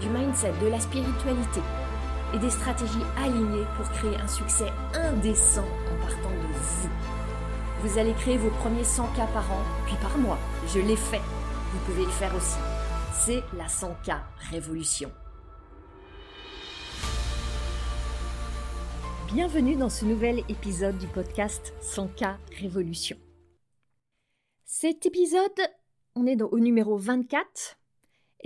du mindset, de la spiritualité et des stratégies alignées pour créer un succès indécent en partant de vous. Vous allez créer vos premiers 100 k par an, puis par mois. Je l'ai fait. Vous pouvez le faire aussi. C'est la 100K Révolution. Bienvenue dans ce nouvel épisode du podcast 100K Révolution. Cet épisode, on est au numéro 24,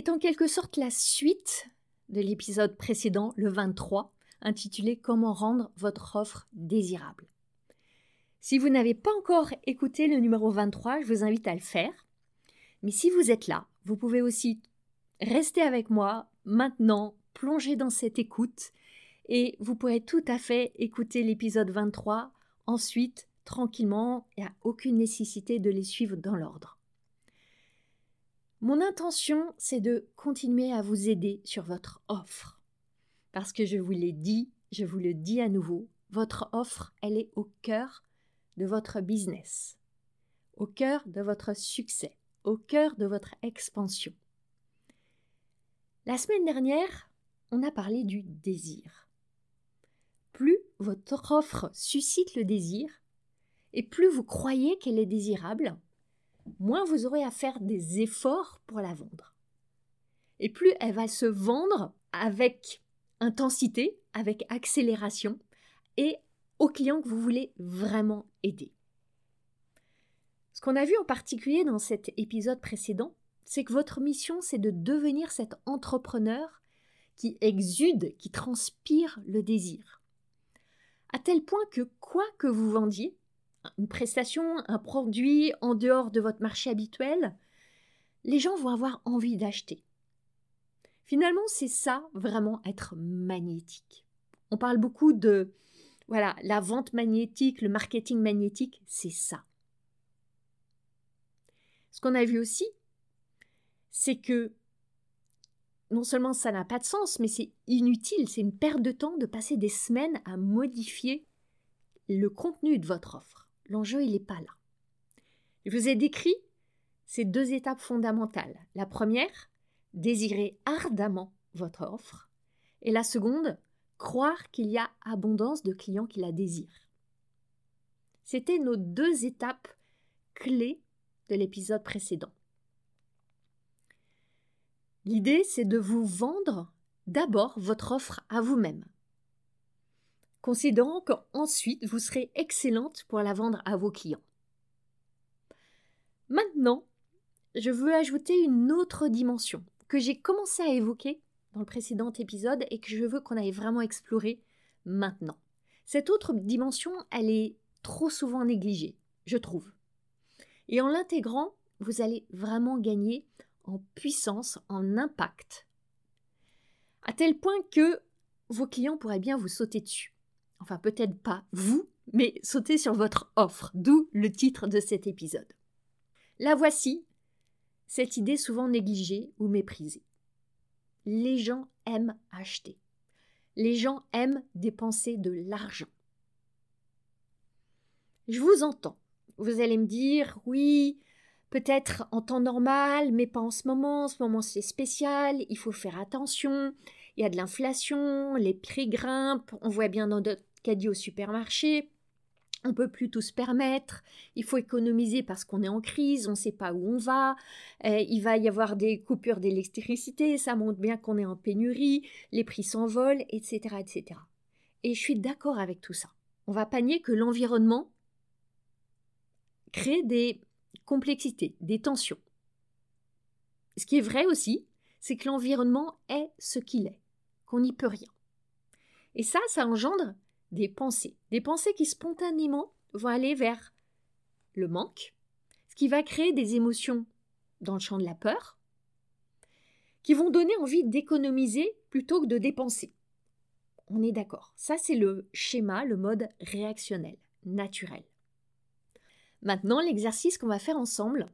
est en quelque sorte la suite de l'épisode précédent, le 23, intitulé Comment rendre votre offre désirable. Si vous n'avez pas encore écouté le numéro 23, je vous invite à le faire. Mais si vous êtes là, vous pouvez aussi rester avec moi maintenant, plonger dans cette écoute, et vous pourrez tout à fait écouter l'épisode 23 ensuite, tranquillement, il n'y a aucune nécessité de les suivre dans l'ordre. Mon intention, c'est de continuer à vous aider sur votre offre. Parce que je vous l'ai dit, je vous le dis à nouveau, votre offre, elle est au cœur de votre business, au cœur de votre succès, au cœur de votre expansion. La semaine dernière, on a parlé du désir. Plus votre offre suscite le désir, et plus vous croyez qu'elle est désirable, moins vous aurez à faire des efforts pour la vendre. Et plus elle va se vendre avec intensité, avec accélération et aux clients que vous voulez vraiment aider. Ce qu'on a vu en particulier dans cet épisode précédent, c'est que votre mission, c'est de devenir cet entrepreneur qui exude, qui transpire le désir. À tel point que quoi que vous vendiez, une prestation, un produit en dehors de votre marché habituel, les gens vont avoir envie d'acheter. Finalement, c'est ça vraiment être magnétique. On parle beaucoup de voilà, la vente magnétique, le marketing magnétique, c'est ça. Ce qu'on a vu aussi, c'est que non seulement ça n'a pas de sens, mais c'est inutile, c'est une perte de temps de passer des semaines à modifier le contenu de votre offre. L'enjeu, il n'est pas là. Je vous ai décrit ces deux étapes fondamentales. La première, désirer ardemment votre offre. Et la seconde, croire qu'il y a abondance de clients qui la désirent. C'était nos deux étapes clés de l'épisode précédent. L'idée, c'est de vous vendre d'abord votre offre à vous-même considérant qu'ensuite vous serez excellente pour la vendre à vos clients. Maintenant, je veux ajouter une autre dimension que j'ai commencé à évoquer dans le précédent épisode et que je veux qu'on aille vraiment explorer maintenant. Cette autre dimension, elle est trop souvent négligée, je trouve. Et en l'intégrant, vous allez vraiment gagner en puissance, en impact, à tel point que vos clients pourraient bien vous sauter dessus enfin peut-être pas vous, mais sauter sur votre offre, d'où le titre de cet épisode. La voici, cette idée souvent négligée ou méprisée. Les gens aiment acheter. Les gens aiment dépenser de l'argent. Je vous entends. Vous allez me dire, oui, peut-être en temps normal, mais pas en ce moment. En ce moment, c'est spécial, il faut faire attention. Il y a de l'inflation, les prix grimpent, on voit bien dans notre dit au supermarché. On peut plus tout se permettre. Il faut économiser parce qu'on est en crise, on ne sait pas où on va. Euh, il va y avoir des coupures d'électricité, ça montre bien qu'on est en pénurie, les prix s'envolent, etc., etc. Et je suis d'accord avec tout ça. On va panier que l'environnement crée des complexités, des tensions. Ce qui est vrai aussi, c'est que l'environnement est ce qu'il est, qu'on n'y peut rien. Et ça, ça engendre des pensées. Des pensées qui spontanément vont aller vers le manque, ce qui va créer des émotions dans le champ de la peur, qui vont donner envie d'économiser plutôt que de dépenser. On est d'accord. Ça, c'est le schéma, le mode réactionnel, naturel. Maintenant, l'exercice qu'on va faire ensemble,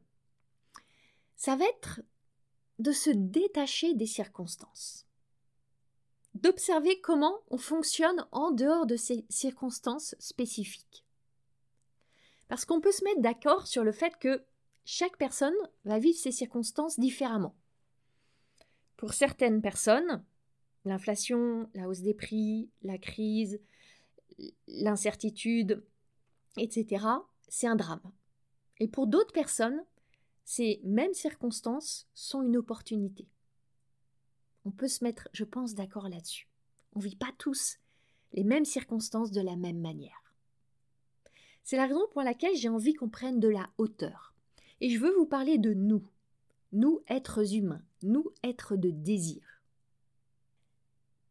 ça va être de se détacher des circonstances, d'observer comment on fonctionne en dehors de ces circonstances spécifiques. Parce qu'on peut se mettre d'accord sur le fait que chaque personne va vivre ces circonstances différemment. Pour certaines personnes, l'inflation, la hausse des prix, la crise, l'incertitude, etc., c'est un drame. Et pour d'autres personnes, ces mêmes circonstances sont une opportunité. On peut se mettre, je pense, d'accord là-dessus. On ne vit pas tous les mêmes circonstances de la même manière. C'est la raison pour laquelle j'ai envie qu'on prenne de la hauteur. Et je veux vous parler de nous, nous êtres humains, nous êtres de désir.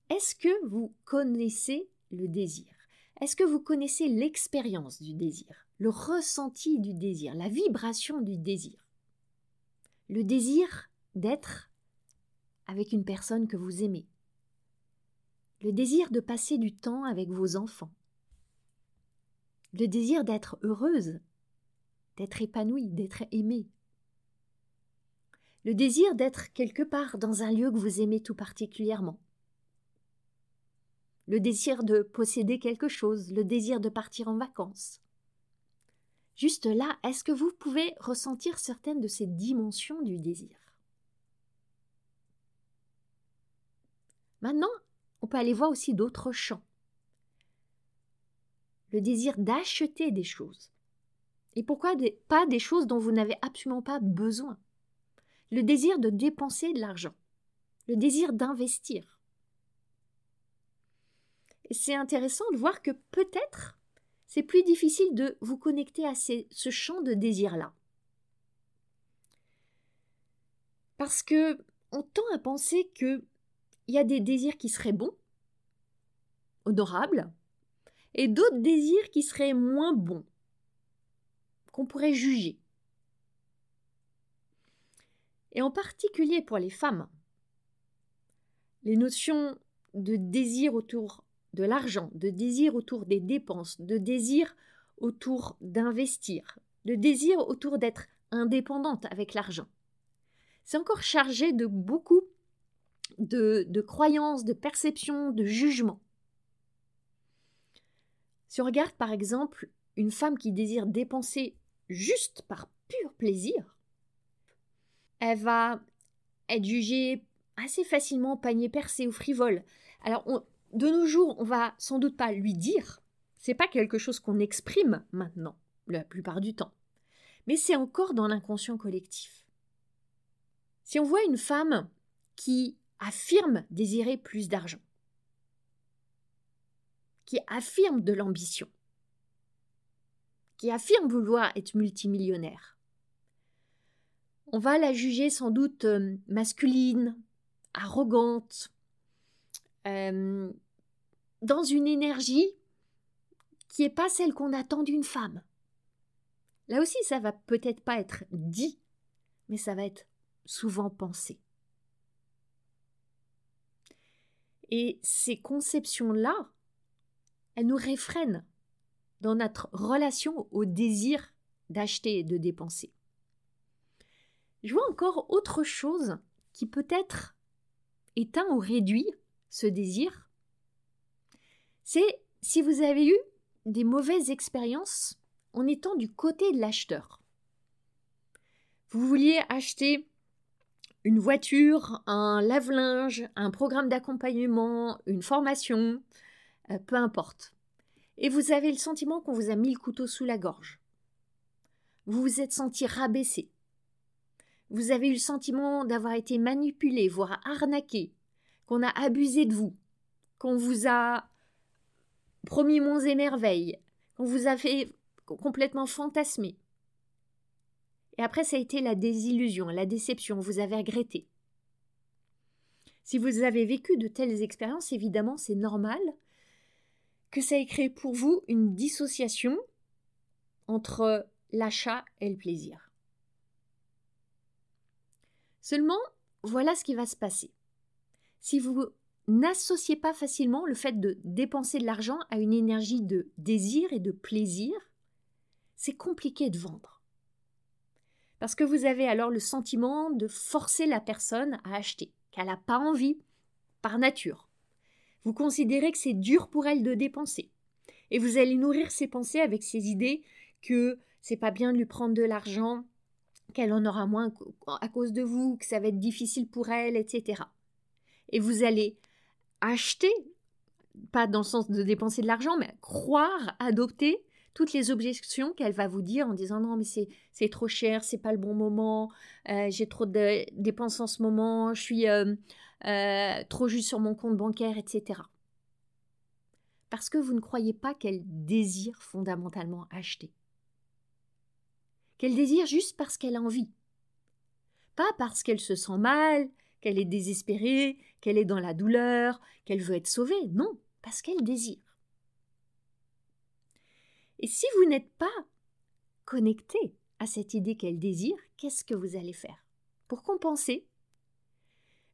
Est-ce que vous connaissez le désir? Est-ce que vous connaissez l'expérience du désir? Le ressenti du désir, la vibration du désir? Le désir d'être avec une personne que vous aimez. Le désir de passer du temps avec vos enfants. Le désir d'être heureuse, d'être épanouie, d'être aimée. Le désir d'être quelque part dans un lieu que vous aimez tout particulièrement. Le désir de posséder quelque chose, le désir de partir en vacances. Juste là, est-ce que vous pouvez ressentir certaines de ces dimensions du désir? Maintenant, on peut aller voir aussi d'autres champs. Le désir d'acheter des choses. Et pourquoi pas des choses dont vous n'avez absolument pas besoin? Le désir de dépenser de l'argent. Le désir d'investir. C'est intéressant de voir que peut-être c'est plus difficile de vous connecter à ce champ de désir-là. Parce que on tend à penser qu'il y a des désirs qui seraient bons, honorables, et d'autres désirs qui seraient moins bons, qu'on pourrait juger. Et en particulier pour les femmes, les notions de désir autour de l'argent, de désir autour des dépenses, de désir autour d'investir, de désir autour d'être indépendante avec l'argent. C'est encore chargé de beaucoup de, de croyances, de perceptions, de jugements. Si on regarde par exemple une femme qui désire dépenser juste par pur plaisir, elle va être jugée assez facilement panier percé ou frivole. Alors de nos jours, on va sans doute pas lui dire, c'est pas quelque chose qu'on exprime maintenant, la plupart du temps, mais c'est encore dans l'inconscient collectif. Si on voit une femme qui affirme désirer plus d'argent, qui affirme de l'ambition, qui affirme vouloir être multimillionnaire, on va la juger sans doute euh, masculine, arrogante, euh, dans une énergie qui n'est pas celle qu'on attend d'une femme. Là aussi, ça va peut-être pas être dit, mais ça va être souvent pensé. Et ces conceptions-là, elles nous réfrènent dans notre relation au désir d'acheter et de dépenser. Je vois encore autre chose qui peut-être éteint ou réduit ce désir, c'est si vous avez eu des mauvaises expériences en étant du côté de l'acheteur. Vous vouliez acheter une voiture, un lave-linge, un programme d'accompagnement, une formation, euh, peu importe. Et vous avez le sentiment qu'on vous a mis le couteau sous la gorge. Vous vous êtes senti rabaissé. Vous avez eu le sentiment d'avoir été manipulé, voire arnaqué, qu'on a abusé de vous, qu'on vous a promis monts et merveilles, qu'on vous a fait complètement fantasmer. Et après, ça a été la désillusion, la déception, vous avez regretté. Si vous avez vécu de telles expériences, évidemment, c'est normal que ça ait créé pour vous une dissociation entre l'achat et le plaisir. Seulement, voilà ce qui va se passer. Si vous n'associez pas facilement le fait de dépenser de l'argent à une énergie de désir et de plaisir, c'est compliqué de vendre. Parce que vous avez alors le sentiment de forcer la personne à acheter, qu'elle n'a pas envie, par nature. Vous considérez que c'est dur pour elle de dépenser. Et vous allez nourrir ses pensées avec ces idées que c'est pas bien de lui prendre de l'argent, qu'elle en aura moins à cause de vous, que ça va être difficile pour elle, etc. Et vous allez acheter, pas dans le sens de dépenser de l'argent, mais croire, adopter toutes les objections qu'elle va vous dire en disant non mais c'est trop cher, c'est pas le bon moment, euh, j'ai trop de dépenses en ce moment, je suis euh, euh, trop juste sur mon compte bancaire, etc. Parce que vous ne croyez pas qu'elle désire fondamentalement acheter. Qu'elle désire juste parce qu'elle a envie. Pas parce qu'elle se sent mal, qu'elle est désespérée, qu'elle est dans la douleur, qu'elle veut être sauvée. Non, parce qu'elle désire. Et si vous n'êtes pas connecté à cette idée qu'elle désire, qu'est-ce que vous allez faire? Pour compenser,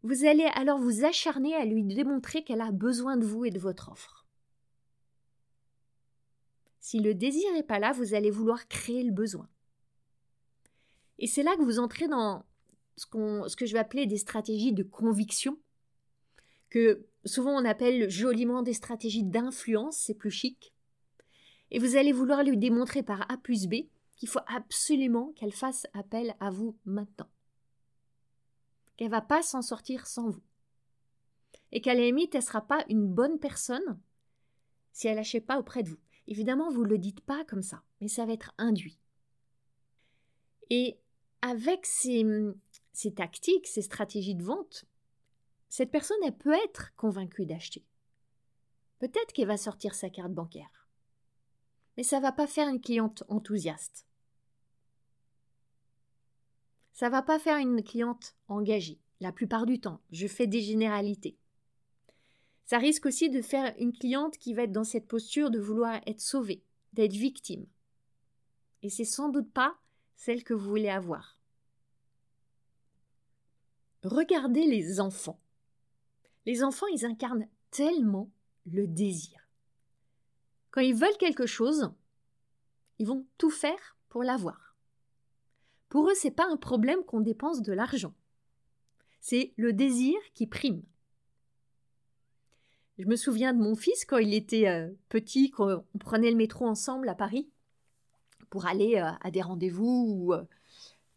vous allez alors vous acharner à lui démontrer qu'elle a besoin de vous et de votre offre. Si le désir n'est pas là, vous allez vouloir créer le besoin. Et c'est là que vous entrez dans ce, que je vais appeler des stratégies de conviction, que souvent on appelle joliment des stratégies d'influence, c'est plus chic. Et vous allez vouloir lui démontrer par A plus B qu'il faut absolument qu'elle fasse appel à vous maintenant. Qu'elle va pas s'en sortir sans vous. Et qu'à la limite, elle ne sera pas une bonne personne si elle n'achète pas auprès de vous. Évidemment, vous ne le dites pas comme ça, mais ça va être induit. Et avec ces, ces tactiques, ces stratégies de vente, cette personne, elle peut être convaincue d'acheter. Peut-être qu'elle va sortir sa carte bancaire. Mais ça ne va pas faire une cliente enthousiaste. Ça va pas faire une cliente engagée. La plupart du temps, je fais des généralités. Ça risque aussi de faire une cliente qui va être dans cette posture de vouloir être sauvée, d'être victime. Et c'est sans doute pas celle que vous voulez avoir. Regardez les enfants. Les enfants, ils incarnent tellement le désir. Quand ils veulent quelque chose, ils vont tout faire pour l'avoir. Pour eux, c'est pas un problème qu'on dépense de l'argent. C'est le désir qui prime. Je me souviens de mon fils quand il était euh, petit, quand on prenait le métro ensemble à Paris pour aller euh, à des rendez-vous ou euh,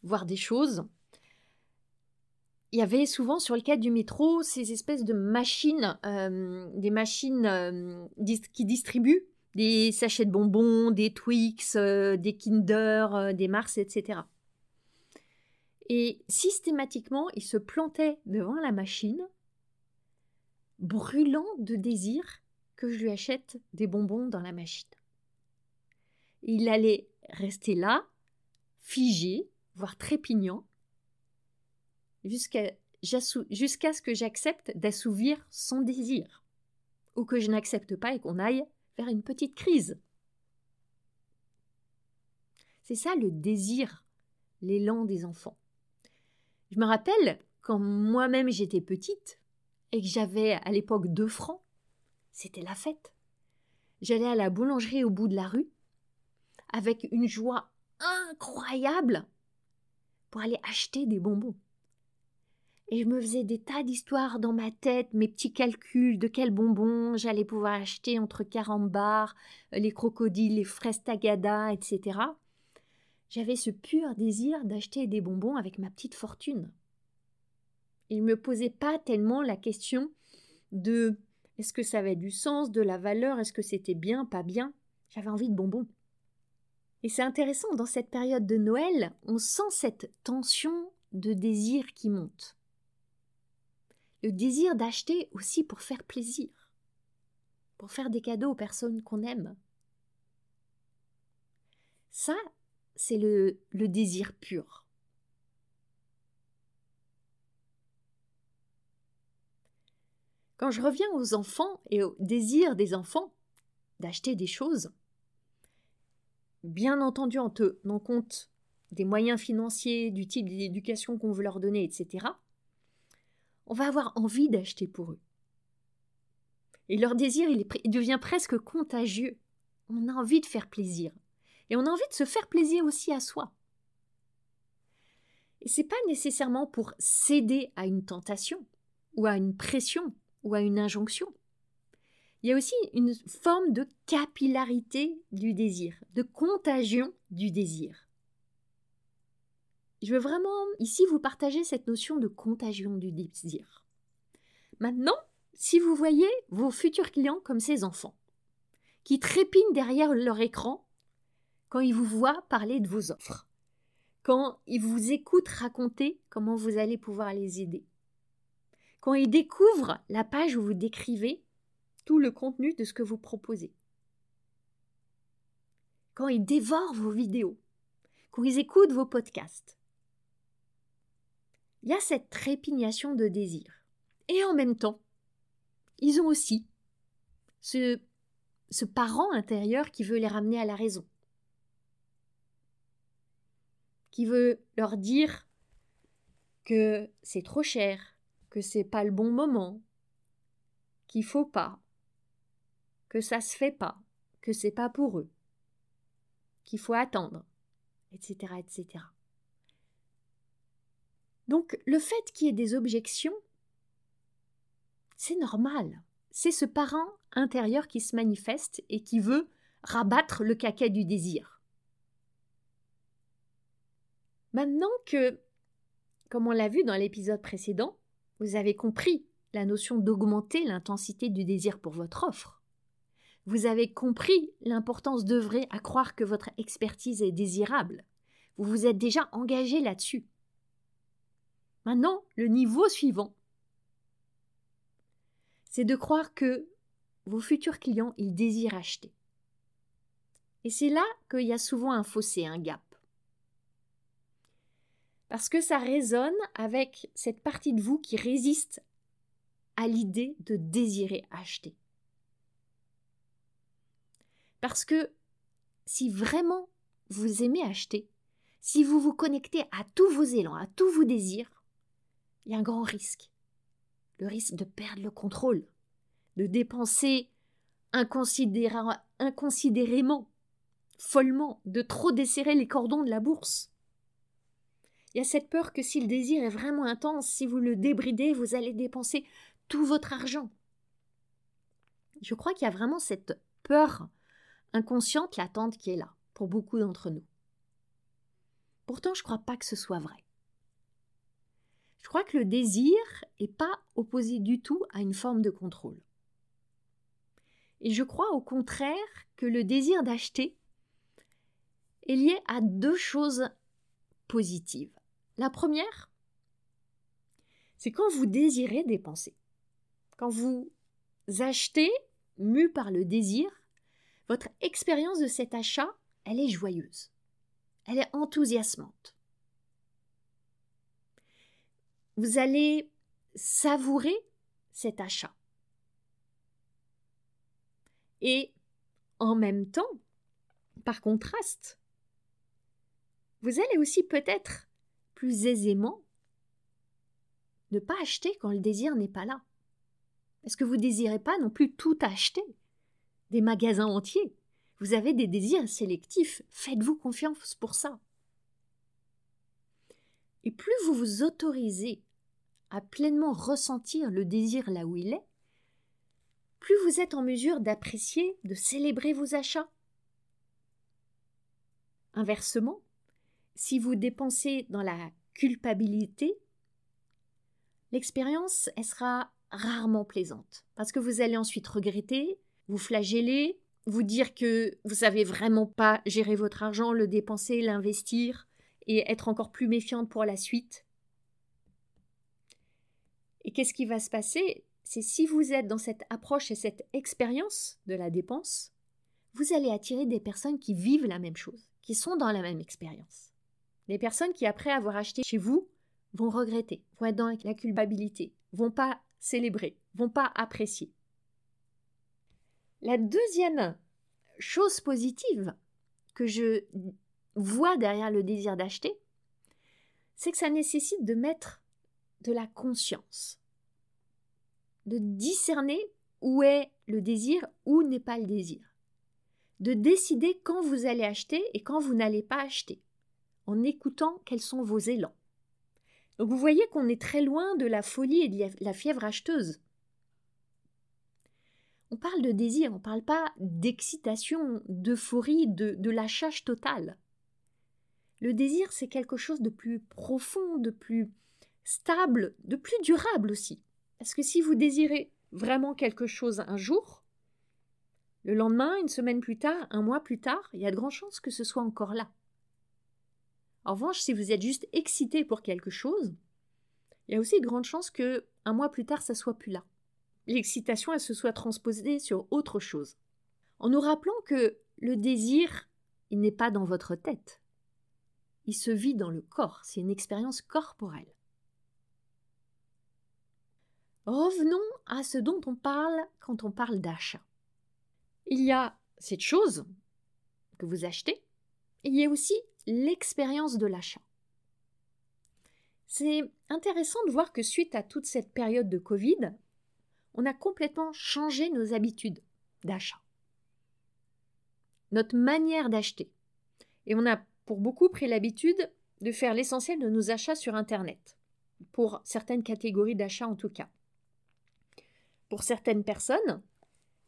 voir des choses. Il y avait souvent sur le quai du métro ces espèces de machines, des machines qui distribuent des sachets de bonbons, des Twix, des Kinder, des Mars, etc. Et systématiquement, il se plantait devant la machine, brûlant de désir que je lui achète des bonbons dans la machine. Il allait rester là, figé, voire trépignant, jusqu'à ce que j'accepte d'assouvir son désir, ou que je n'accepte pas et qu'on aille vers une petite crise. C'est ça le désir, l'élan des enfants. Je me rappelle quand moi-même j'étais petite et que j'avais à l'époque deux francs, c'était la fête. J'allais à la boulangerie au bout de la rue avec une joie incroyable pour aller acheter des bonbons. Et je me faisais des tas d'histoires dans ma tête, mes petits calculs de quels bonbons j'allais pouvoir acheter entre carambars, les crocodiles, les fraises tagada, etc. J'avais ce pur désir d'acheter des bonbons avec ma petite fortune. Il ne me posait pas tellement la question de est-ce que ça avait du sens, de la valeur, est-ce que c'était bien, pas bien. J'avais envie de bonbons. Et c'est intéressant, dans cette période de Noël, on sent cette tension de désir qui monte. Le désir d'acheter aussi pour faire plaisir, pour faire des cadeaux aux personnes qu'on aime. Ça, c'est le, désir pur. Quand je reviens aux enfants et au désir des enfants d'acheter des choses, bien entendu en tenant compte des moyens financiers, du type d'éducation qu'on veut leur donner, etc., on va avoir envie d'acheter pour eux. Et leur désir, il, devient presque contagieux. On a envie de faire plaisir. Et on a envie de se faire plaisir aussi à soi. Et c'est pas nécessairement pour céder à une tentation, ou à une pression, ou à une injonction. Il y a aussi une forme de capillarité du désir, de contagion du désir. Je veux vraiment ici vous partager cette notion de contagion du désir. Maintenant, si vous voyez vos futurs clients comme ces enfants, qui trépignent derrière leur écran quand ils vous voient parler de vos offres, quand ils vous écoutent raconter comment vous allez pouvoir les aider, quand ils découvrent la page où vous décrivez tout le contenu de ce que vous proposez. Quand ils dévorent vos vidéos, quand ils écoutent vos podcasts. Il y a cette trépignation de désir. Et en même temps, ils ont aussi ce, ce parent intérieur qui veut les ramener à la raison, qui veut leur dire que c'est trop cher, que c'est pas le bon moment, qu'il faut pas, que ça se fait pas, que c'est pas pour eux, qu'il faut attendre, etc., etc. Donc, le fait qu'il y ait des objections, c'est normal. C'est ce parent intérieur qui se manifeste et qui veut rabattre le caquet du désir. Maintenant que, comme on l'a vu dans l'épisode précédent, vous avez compris la notion d'augmenter l'intensité du désir pour votre offre, vous avez compris l'importance d'œuvrer à croire que votre expertise est désirable. Vous vous êtes déjà engagé là-dessus. Maintenant, le niveau suivant, c'est de croire que vos futurs clients, ils désirent acheter. Et c'est là qu'il y a souvent un fossé, un gap. Parce que ça résonne avec cette partie de vous qui résiste à l'idée de désirer acheter. Parce que si vraiment vous aimez acheter, si vous vous connectez à tous vos élans, à tous vos désirs, il y a un grand risque. Le risque de perdre le contrôle, de dépenser inconsidérément, follement, de trop desserrer les cordons de la bourse. Il y a cette peur que si le désir est vraiment intense, si vous le débridez, vous allez dépenser tout votre argent. Je crois qu'il y a vraiment cette peur inconsciente l'attente qui est là, pour beaucoup d'entre nous. Pourtant, je ne crois pas que ce soit vrai. Je crois que le désir n'est pas opposé du tout à une forme de contrôle. Et je crois au contraire que le désir d'acheter est lié à deux choses positives. La première, c'est quand vous désirez dépenser. Quand vous achetez, mu par le désir, votre expérience de cet achat, elle est joyeuse. Elle est enthousiasmante. Vous allez savourer cet achat. Et en même temps, par contraste, vous allez aussi peut-être plus aisément ne pas acheter quand le désir n'est pas là. Est-ce que vous ne désirez pas non plus tout acheter des magasins entiers. Vous avez des désirs sélectifs. Faites-vous confiance pour ça. Et plus vous vous autorisez à pleinement ressentir le désir là où il est, plus vous êtes en mesure d'apprécier, de célébrer vos achats. Inversement, si vous dépensez dans la culpabilité, l'expérience sera rarement plaisante, parce que vous allez ensuite regretter, vous flageller, vous dire que vous savez vraiment pas gérer votre argent, le dépenser, l'investir et être encore plus méfiante pour la suite. Et qu'est-ce qui va se passer? C'est si vous êtes dans cette approche et cette expérience de la dépense, vous allez attirer des personnes qui vivent la même chose, qui sont dans la même expérience. Des personnes qui, après avoir acheté chez vous, vont regretter, vont être dans la culpabilité, vont pas célébrer, vont pas apprécier. La deuxième chose positive que je vois derrière le désir d'acheter, c'est que ça nécessite de mettre de la conscience de discerner où est le désir, où n'est pas le désir. De décider quand vous allez acheter et quand vous n'allez pas acheter, en écoutant quels sont vos élans. Donc vous voyez qu'on est très loin de la folie et de la fièvre acheteuse. On parle de désir, on ne parle pas d'excitation, d'euphorie, de, de lâchage total. Le désir, c'est quelque chose de plus profond, de plus stable, de plus durable aussi. Parce que si vous désirez vraiment quelque chose un jour, le lendemain, une semaine plus tard, un mois plus tard, il y a de grandes chances que ce soit encore là. En revanche, si vous êtes juste excité pour quelque chose, il y a aussi de grandes chances que un mois plus tard, ça soit plus là. L'excitation, elle se soit transposée sur autre chose. En nous rappelant que le désir, il n'est pas dans votre tête. Il se vit dans le corps, c'est une expérience corporelle. Revenons à ce dont on parle quand on parle d'achat. Il y a cette chose que vous achetez, et il y a aussi l'expérience de l'achat. C'est intéressant de voir que suite à toute cette période de Covid, on a complètement changé nos habitudes d'achat, notre manière d'acheter. Et on a pour beaucoup pris l'habitude de faire l'essentiel de nos achats sur Internet, pour certaines catégories d'achats en tout cas. Pour certaines personnes,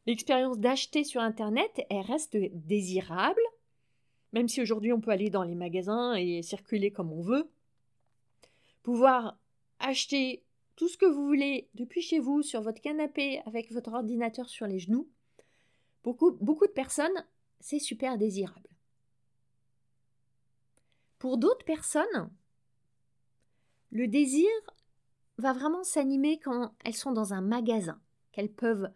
l'expérience d'acheter sur Internet, elle reste désirable, même si aujourd'hui on peut aller dans les magasins et circuler comme on veut. Pouvoir acheter tout ce que vous voulez depuis chez vous, sur votre canapé, avec votre ordinateur sur les genoux, beaucoup, beaucoup de personnes, c'est super désirable. Pour d'autres personnes, le désir va vraiment s'animer quand elles sont dans un magasin, qu'elles peuvent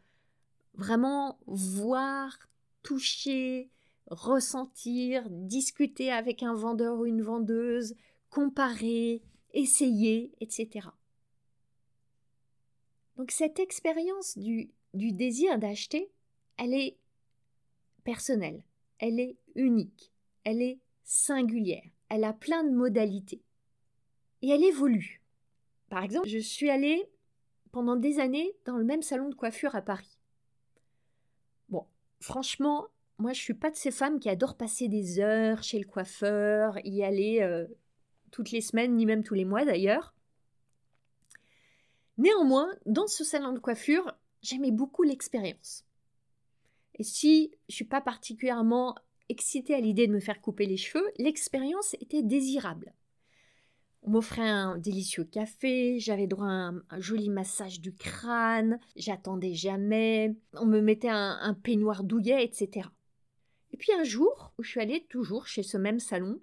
vraiment voir, toucher, ressentir, discuter avec un vendeur ou une vendeuse, comparer, essayer, etc. Donc cette expérience du, du désir d'acheter, elle est personnelle, elle est unique, elle est singulière, elle a plein de modalités. Et elle évolue. Par exemple, je suis allée pendant des années dans le même salon de coiffure à Paris. Bon, franchement, moi je suis pas de ces femmes qui adorent passer des heures chez le coiffeur, y aller euh, toutes les semaines, ni même tous les mois d'ailleurs. Néanmoins, dans ce salon de coiffure, j'aimais beaucoup l'expérience. Et si je suis pas particulièrement excitée à l'idée de me faire couper les cheveux, l'expérience était désirable. On m'offrait un délicieux café, j'avais droit à un, joli massage du crâne, j'attendais jamais, on me mettait un, peignoir douillet, etc. Et puis un jour, où je suis allée toujours chez ce même salon,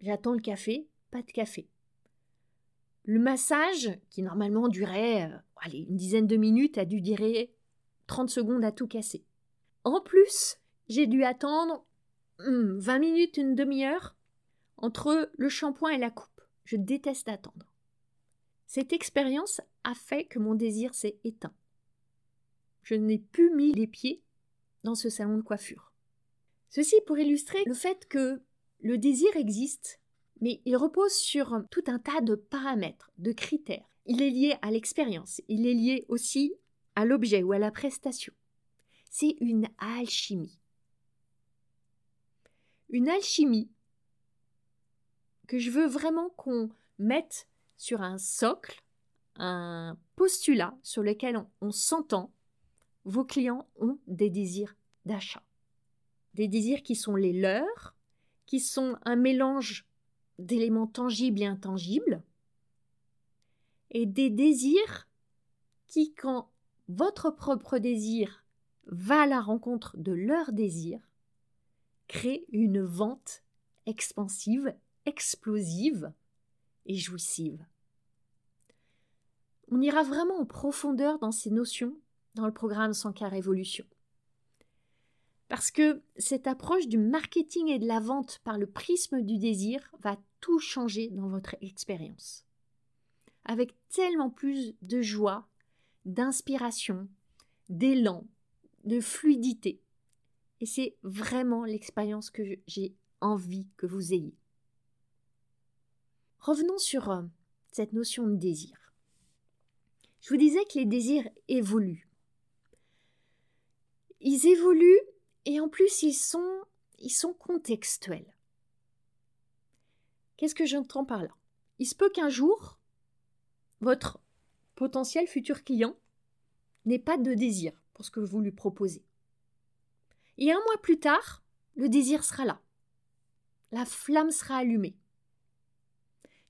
j'attends le café, pas de café. Le massage, qui normalement durait euh, allez, une dizaine de minutes, a dû durer 30 secondes à tout casser. En plus, j'ai dû attendre 20 hmm, minutes, une demi-heure entre le shampoing et la coupe. Je déteste attendre. Cette expérience a fait que mon désir s'est éteint. Je n'ai plus mis les pieds dans ce salon de coiffure. Ceci pour illustrer le fait que le désir existe, mais il repose sur tout un tas de paramètres, de critères. Il est lié à l'expérience, il est lié aussi à l'objet ou à la prestation. C'est une alchimie. Une alchimie que je veux vraiment qu'on mette sur un socle, un postulat sur lequel on, s'entend. Vos clients ont des désirs d'achat. Des désirs qui sont les leurs, qui sont un mélange d'éléments tangibles et intangibles, et des désirs qui, quand votre propre désir va à la rencontre de leur désir, créent une vente expansive explosive et jouissive. On ira vraiment en profondeur dans ces notions dans le programme Sankar Révolution. Parce que cette approche du marketing et de la vente par le prisme du désir va tout changer dans votre expérience. Avec tellement plus de joie, d'inspiration, d'élan, de fluidité. Et c'est vraiment l'expérience que j'ai envie que vous ayez. Revenons sur euh, cette notion de désir. Je vous disais que les désirs évoluent. Ils évoluent et en plus ils sont, ils sont contextuels. Qu'est-ce que j'entends par là? Il se peut qu'un jour, votre potentiel futur client n'ait pas de désir pour ce que vous lui proposez. Et un mois plus tard, le désir sera là. La flamme sera allumée.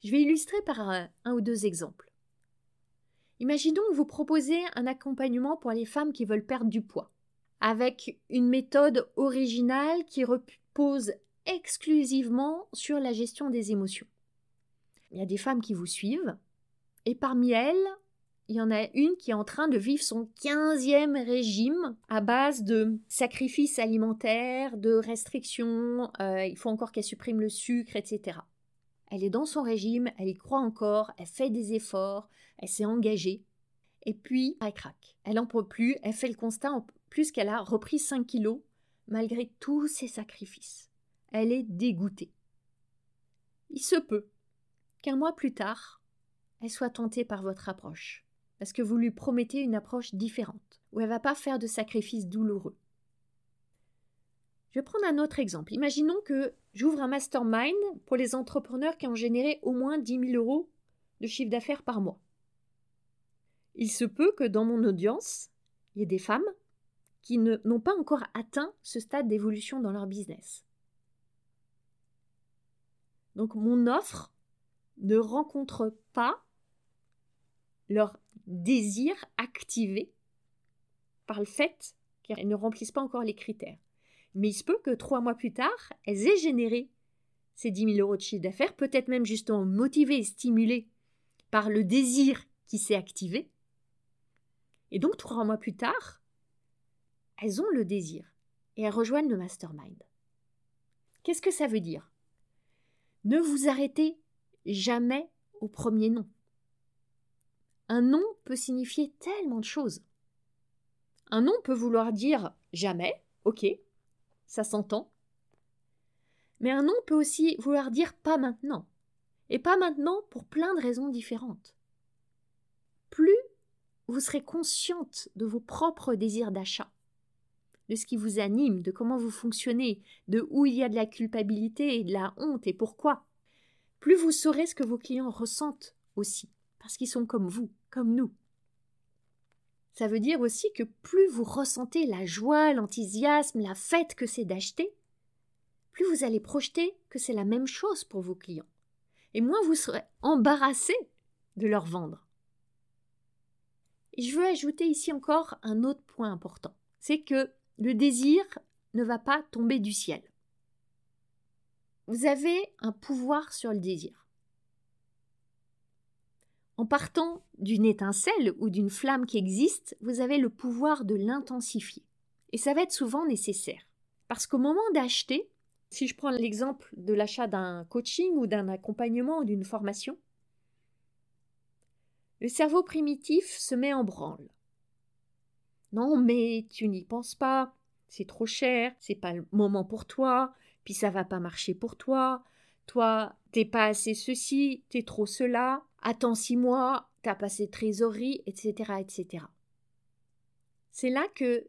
Je vais illustrer par un, ou deux exemples. Imaginons que vous proposez un accompagnement pour les femmes qui veulent perdre du poids, avec une méthode originale qui repose exclusivement sur la gestion des émotions. Il y a des femmes qui vous suivent, et parmi elles, il y en a une qui est en train de vivre son quinzième régime à base de sacrifices alimentaires, de restrictions, euh, il faut encore qu'elle supprime le sucre, etc. Elle est dans son régime, elle y croit encore, elle fait des efforts, elle s'est engagée. Et puis, elle craque. Elle n'en peut plus, elle fait le constat plus qu'elle a repris 5 kilos malgré tous ses sacrifices. Elle est dégoûtée. Il se peut qu'un mois plus tard, elle soit tentée par votre approche parce que vous lui promettez une approche différente, où elle ne va pas faire de sacrifices douloureux. Je vais prendre un autre exemple. Imaginons que j'ouvre un mastermind pour les entrepreneurs qui ont généré au moins 10 000 euros de chiffre d'affaires par mois. Il se peut que dans mon audience, il y ait des femmes qui n'ont pas encore atteint ce stade d'évolution dans leur business. Donc mon offre ne rencontre pas leur désir activé par le fait qu'elles ne remplissent pas encore les critères. Mais il se peut que trois mois plus tard, elles aient généré ces 10 000 euros de chiffre d'affaires, peut-être même justement motivées et stimulées par le désir qui s'est activé. Et donc, trois mois plus tard, elles ont le désir et elles rejoignent le mastermind. Qu'est-ce que ça veut dire? Ne vous arrêtez jamais au premier nom. Un nom peut signifier tellement de choses. Un nom peut vouloir dire jamais, ok, ça s'entend. Mais un nom peut aussi vouloir dire pas maintenant. Et pas maintenant pour plein de raisons différentes. Plus vous serez consciente de vos propres désirs d'achat, de ce qui vous anime, de comment vous fonctionnez, de où il y a de la culpabilité et de la honte et pourquoi, plus vous saurez ce que vos clients ressentent aussi parce qu'ils sont comme vous, comme nous. Ça veut dire aussi que plus vous ressentez la joie, l'enthousiasme, la fête que c'est d'acheter, plus vous allez projeter que c'est la même chose pour vos clients. Et moins vous serez embarrassé de leur vendre. Et je veux ajouter ici encore un autre point important. C'est que le désir ne va pas tomber du ciel. Vous avez un pouvoir sur le désir. En partant d'une étincelle ou d'une flamme qui existe, vous avez le pouvoir de l'intensifier. Et ça va être souvent nécessaire. Parce qu'au moment d'acheter, si je prends l'exemple de l'achat d'un coaching ou d'un accompagnement ou d'une formation, le cerveau primitif se met en branle. Non, mais tu n'y penses pas, c'est trop cher, c'est pas le moment pour toi, puis ça va pas marcher pour toi, toi, t'es pas assez ceci, t'es trop cela, attends six mois, t'as passé trésorerie, etc., etc. C'est là que,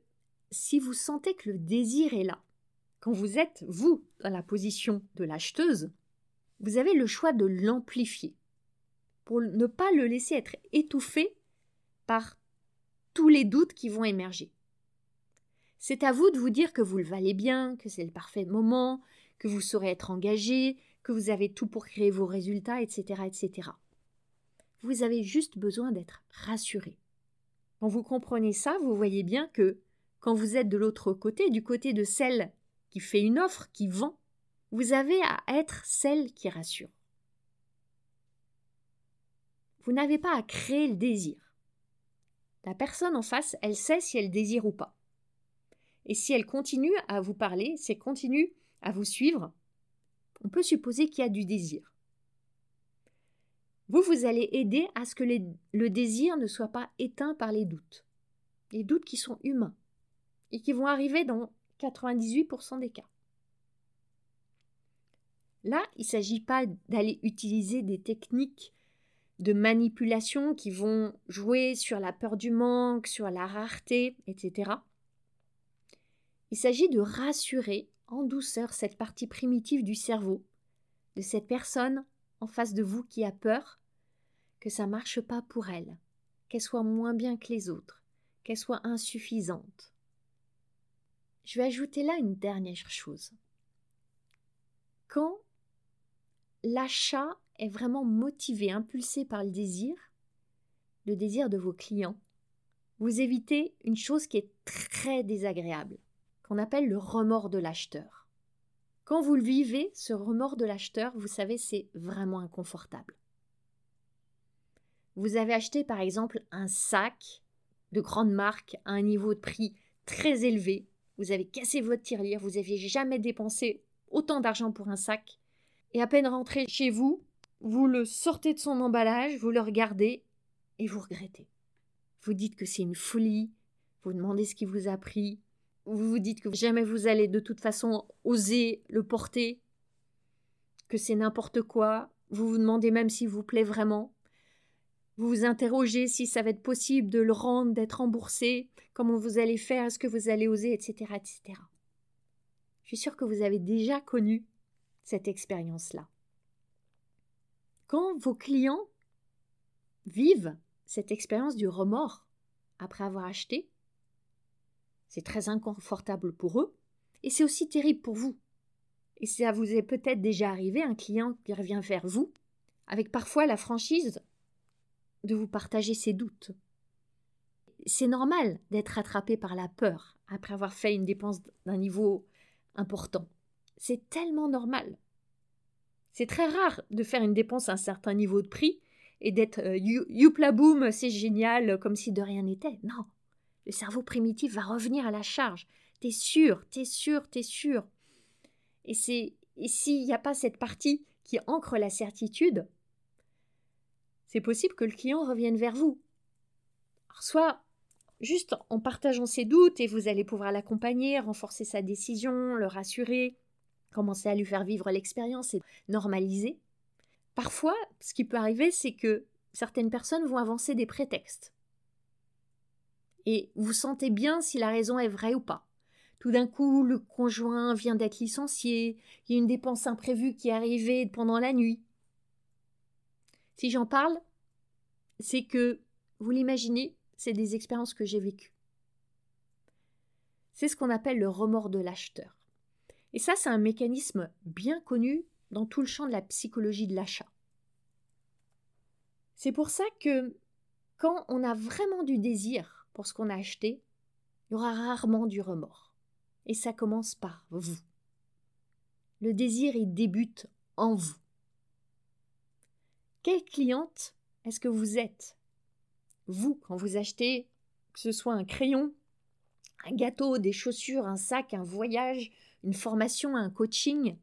si vous sentez que le désir est là, quand vous êtes, vous, dans la position de l'acheteuse, vous avez le choix de l'amplifier pour ne pas le laisser être étouffé par tous les doutes qui vont émerger. C'est à vous de vous dire que vous le valez bien, que c'est le parfait moment, que vous saurez être engagé, que vous avez tout pour créer vos résultats, etc., etc. Vous avez juste besoin d'être rassuré. Quand vous comprenez ça, vous voyez bien que quand vous êtes de l'autre côté, du côté de celle qui fait une offre, qui vend, vous avez à être celle qui rassure. Vous n'avez pas à créer le désir. La personne en face, elle sait si elle désire ou pas. Et si elle continue à vous parler, si elle continue à vous suivre, on peut supposer qu'il y a du désir. Vous, vous allez aider à ce que le désir ne soit pas éteint par les doutes. Les doutes qui sont humains et qui vont arriver dans 98% des cas. Là, il ne s'agit pas d'aller utiliser des techniques de manipulation qui vont jouer sur la peur du manque, sur la rareté, etc. Il s'agit de rassurer en douceur cette partie primitive du cerveau, de cette personne en face de vous qui a peur que ça marche pas pour elle, qu'elle soit moins bien que les autres, qu'elle soit insuffisante. Je vais ajouter là une dernière chose. Quand l'achat est vraiment motivé, impulsé par le désir, le désir de vos clients, vous évitez une chose qui est très désagréable, qu'on appelle le remords de l'acheteur. Quand vous le vivez, ce remords de l'acheteur, vous savez, c'est vraiment inconfortable. Vous avez acheté par exemple un sac de grande marque à un niveau de prix très élevé, vous avez cassé votre tirelire, vous n'aviez jamais dépensé autant d'argent pour un sac, et à peine rentré chez vous, vous le sortez de son emballage, vous le regardez et vous regrettez. Vous dites que c'est une folie, vous demandez ce qui vous a pris, vous vous dites que jamais vous allez de toute façon oser le porter, que c'est n'importe quoi, vous vous demandez même s'il vous plaît vraiment, vous vous interrogez si ça va être possible de le rendre, d'être remboursé, comment vous allez faire, est-ce que vous allez oser, etc., etc. Je suis sûre que vous avez déjà connu cette expérience-là. Quand vos clients vivent cette expérience du remords après avoir acheté, c'est très inconfortable pour eux et c'est aussi terrible pour vous. Et ça vous est peut-être déjà arrivé, un client qui revient vers vous, avec parfois la franchise de vous partager ses doutes. C'est normal d'être attrapé par la peur après avoir fait une dépense d'un niveau important. C'est tellement normal. C'est très rare de faire une dépense à un certain niveau de prix et d'être euh, youpla boum, c'est génial, comme si de rien n'était. Non, le cerveau primitif va revenir à la charge. T'es sûr, t'es sûr, t'es sûr. Et c'est et s'il n'y a pas cette partie qui ancre la certitude, c'est possible que le client revienne vers vous. soit juste en partageant ses doutes et vous allez pouvoir l'accompagner, renforcer sa décision, le rassurer, commencer à lui faire vivre l'expérience et normaliser. Parfois, ce qui peut arriver, c'est que certaines personnes vont avancer des prétextes. Et vous sentez bien si la raison est vraie ou pas. Tout d'un coup, le conjoint vient d'être licencié, il y a une dépense imprévue qui est arrivée pendant la nuit. Si j'en parle, c'est que, vous l'imaginez, c'est des expériences que j'ai vécues. C'est ce qu'on appelle le remords de l'acheteur. Et ça, c'est un mécanisme bien connu dans tout le champ de la psychologie de l'achat. C'est pour ça que quand on a vraiment du désir pour ce qu'on a acheté, il y aura rarement du remords. Et ça commence par vous. Le désir, il débute en vous. Quelle cliente est-ce que vous êtes? Vous, quand vous achetez, que ce soit un crayon, un gâteau, des chaussures, un sac, un voyage, une formation, un coaching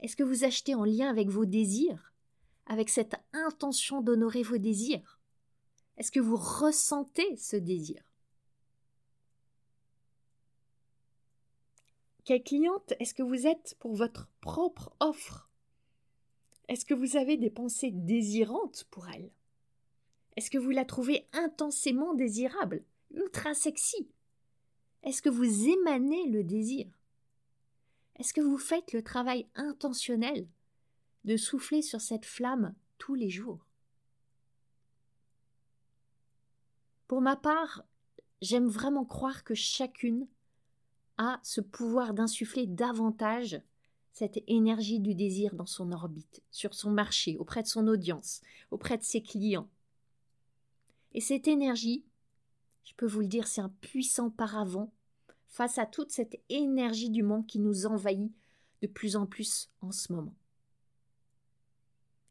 Est-ce que vous achetez en lien avec vos désirs Avec cette intention d'honorer vos désirs? Est-ce que vous ressentez ce désir? Quelle cliente est-ce que vous êtes pour votre propre offre? Est-ce que vous avez des pensées désirantes pour elle? Est-ce que vous la trouvez intensément désirable, ultra sexy? Est-ce que vous émanez le désir? Est-ce que vous faites le travail intentionnel de souffler sur cette flamme tous les jours? Pour ma part, j'aime vraiment croire que chacune a ce pouvoir d'insuffler davantage cette énergie du désir dans son orbite, sur son marché, auprès de son audience, auprès de ses clients. Et cette énergie, je peux vous le dire, c'est un puissant paravent face à toute cette énergie du monde qui nous envahit de plus en plus en ce moment.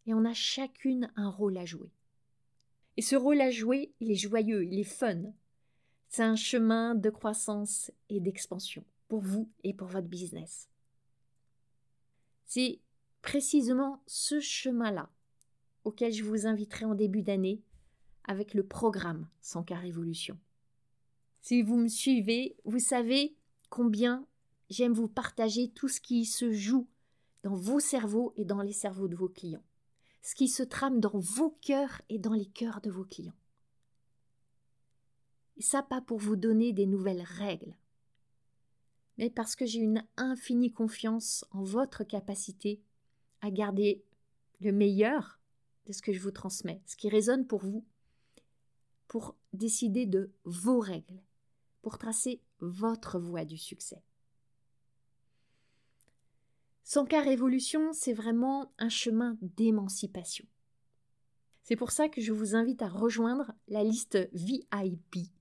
Et on a chacune un rôle à jouer. Et ce rôle à jouer, il est joyeux, il est fun. C'est un chemin de croissance et d'expansion pour vous et pour votre business. C'est précisément ce chemin-là auquel je vous inviterai en début d'année avec le programme Sans cas Révolution. Si vous me suivez, vous savez combien j'aime vous partager tout ce qui se joue dans vos cerveaux et dans les cerveaux de vos clients. Ce qui se trame dans vos cœurs et dans les cœurs de vos clients. Et ça, pas pour vous donner des nouvelles règles, mais parce que j'ai une infinie confiance en votre capacité à garder le meilleur de ce que je vous transmets, ce qui résonne pour vous, pour décider de vos règles, pour tracer votre voie du succès. Son cas révolution, c'est vraiment un chemin d'émancipation. C'est pour ça que je vous invite à rejoindre la liste VIP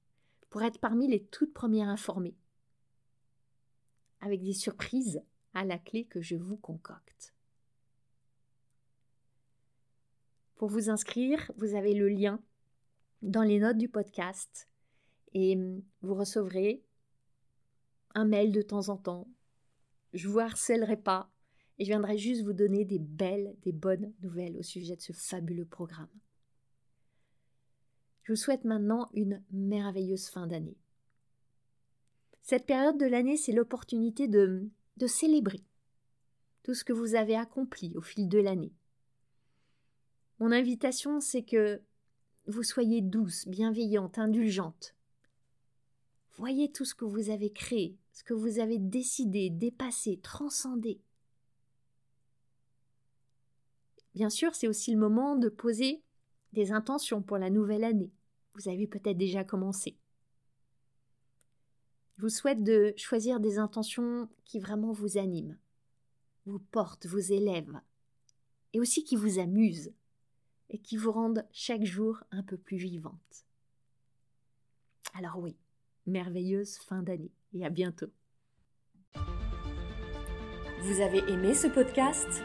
pour être parmi les toutes premières informées, avec des surprises à la clé que je vous concocte. Pour vous inscrire, vous avez le lien dans les notes du podcast et vous recevrez un mail de temps en temps. Je vous harcèlerai pas et je viendrai juste vous donner des belles, des bonnes nouvelles au sujet de ce fabuleux programme. Je vous souhaite maintenant une merveilleuse fin d'année. Cette période de l'année, c'est l'opportunité de, de célébrer tout ce que vous avez accompli au fil de l'année. Mon invitation, c'est que vous soyez douce, bienveillante, indulgente. Voyez tout ce que vous avez créé, ce que vous avez décidé, dépassé, transcendé. Bien sûr, c'est aussi le moment de poser des intentions pour la nouvelle année. Vous avez peut-être déjà commencé. Je vous souhaite de choisir des intentions qui vraiment vous animent, vous portent, vous élèvent, et aussi qui vous amusent, et qui vous rendent chaque jour un peu plus vivante. Alors oui, merveilleuse fin d'année, et à bientôt. Vous avez aimé ce podcast?